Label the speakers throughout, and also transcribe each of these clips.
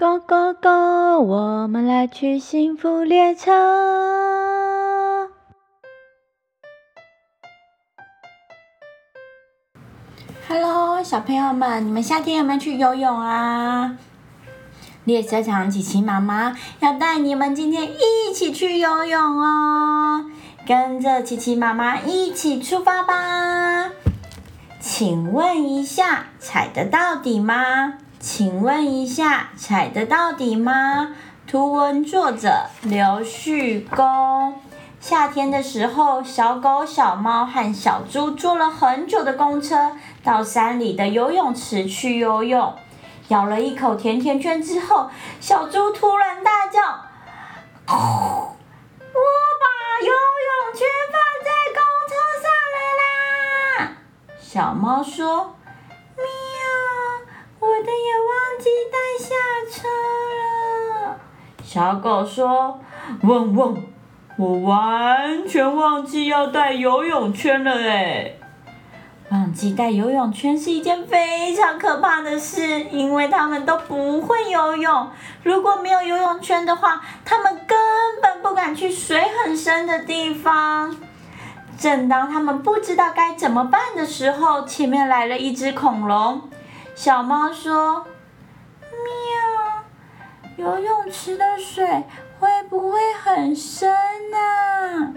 Speaker 1: Go go go！我们来去幸福列车。Hello，小朋友们，你们夏天有没有去游泳啊？列车长琪琪妈妈要带你们今天一起去游泳哦，跟着琪琪妈妈一起出发吧。请问一下，踩得到底吗？请问一下，踩得到底吗？图文作者刘旭公。夏天的时候，小狗、小猫和小猪坐了很久的公车，到山里的游泳池去游泳。咬了一口甜甜圈之后，小猪突然大叫：“我把游泳圈放在公车上了啦！”小猫说。的也忘记带下车了小狗说：“汪汪，我完全忘记要带游泳圈了哎！忘记带游泳圈是一件非常可怕的事，因为他们都不会游泳。如果没有游泳圈的话，他们根本不敢去水很深的地方。正当他们不知道该怎么办的时候，前面来了一只恐龙。小猫说。”喵游泳池的水会不会很深啊？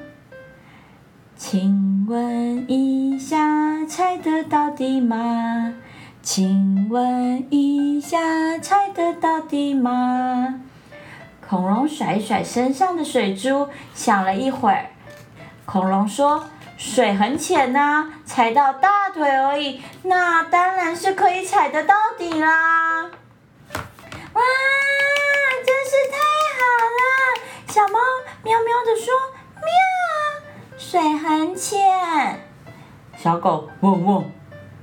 Speaker 1: 请问一下，踩得到底吗？请问一下，踩得到底吗？恐龙甩一甩身上的水珠，想了一会儿。恐龙说：“水很浅呐，踩到大腿而已，那当然是可以踩得到底啦。”哇！真是太好了小猫喵喵的说：“喵，水很浅。”小狗汪汪，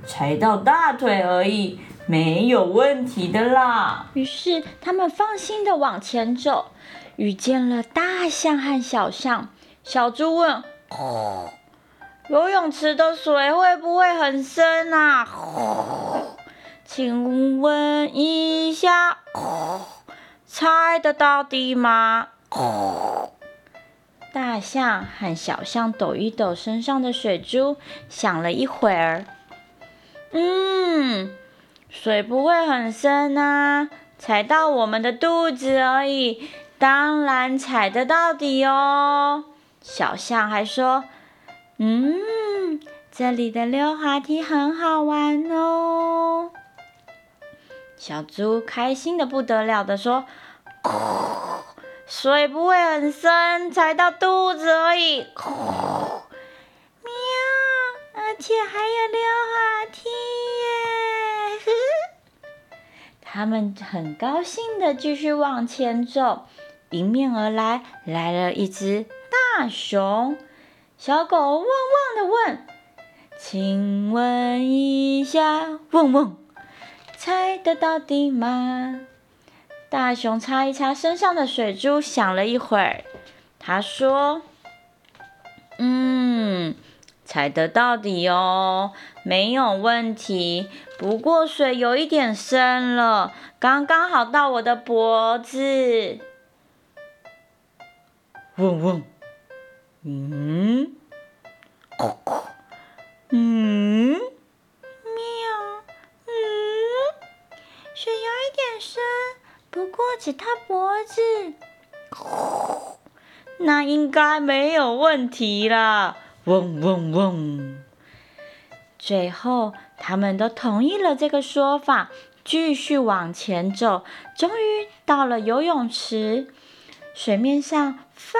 Speaker 1: 踩到大腿而已，没有问题的啦。于是他们放心的往前走，遇见了大象和小象。小猪问：“游泳池的水会不会很深啊？”请问一下，踩得到底吗？大象和小象抖一抖身上的水珠，想了一会儿，嗯，水不会很深啊，踩到我们的肚子而已，当然踩得到底哦。小象还说，嗯，这里的溜滑梯很好玩哦。小猪开心的不得了的说。水不会很深，踩到肚子而已。喵，而且还有溜滑梯耶！他们很高兴的继续往前走，迎面而来来了一只大熊。小狗汪汪的问：“请问一下，汪汪，踩得到底吗？”大熊擦一擦身上的水珠，想了一会儿，他说：“嗯，踩得到底哦，没有问题。不过水有一点深了，刚刚好到我的脖子。”嗡嗡，嗯，咕咕，嗯，喵，嗯，水有一点深。不过只他脖子，那应该没有问题啦。嗡嗡嗡。最后，他们都同意了这个说法，继续往前走。终于到了游泳池，水面上泛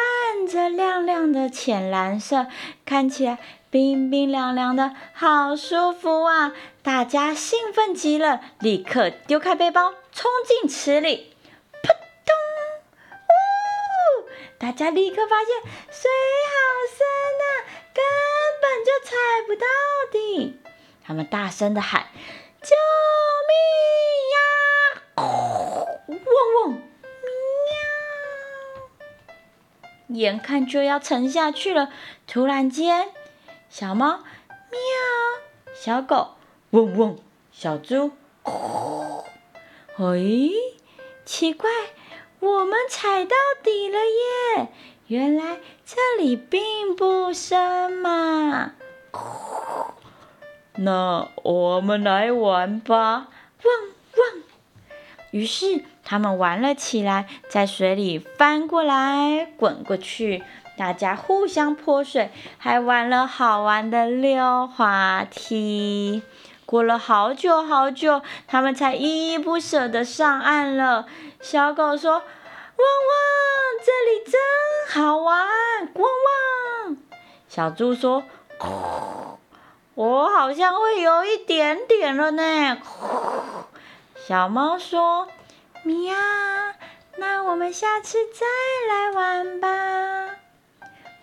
Speaker 1: 着亮亮的浅蓝色，看起来冰冰凉凉的，好舒服啊！大家兴奋极了，立刻丢开背包。冲进池里，扑通！呜！大家立刻发现水好深呐，根本就踩不到底。他们大声的喊：“救眼看就要沉下去了，突然间，小猫喵，小狗嗡嗡，小猪呼。哎，奇怪，我们踩到底了耶！原来这里并不深嘛。
Speaker 2: 那我们来玩吧，汪
Speaker 1: 汪！于是他们玩了起来，在水里翻过来滚过去，大家互相泼水，还玩了好玩的溜滑梯。过了好久好久，他们才依依不舍地上岸了。小狗说：“汪汪，这里真好玩！”汪汪。小猪说：“我好像会有一点点了呢。”小猫说：“喵，那我们下次再来玩吧。”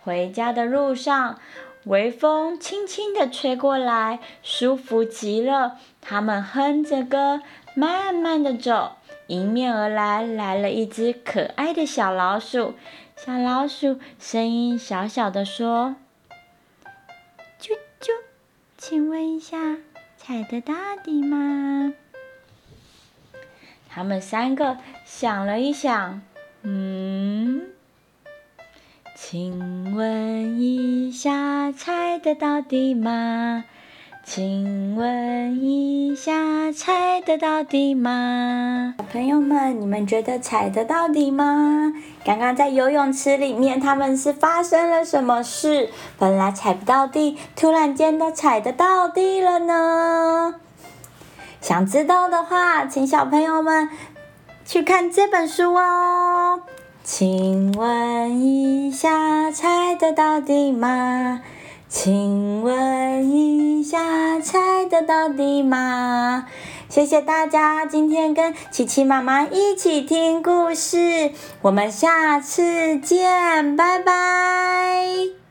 Speaker 1: 回家的路上。微风轻轻地吹过来，舒服极了。他们哼着歌，慢慢地走。迎面而来，来了一只可爱的小老鼠。小老鼠声音小小的说：“啾啾，请问一下，踩得到底吗？”他们三个想了一想，嗯。请问一下，踩得到底吗？请问一下，踩得到底吗？小朋友们，你们觉得踩得到底吗？刚刚在游泳池里面，他们是发生了什么事？本来踩不到地，突然间都踩得到地了呢？想知道的话，请小朋友们去看这本书哦。请问一下，猜得到底吗？请问一下，猜得到底吗？谢谢大家，今天跟琪琪妈妈一起听故事，我们下次见，拜拜。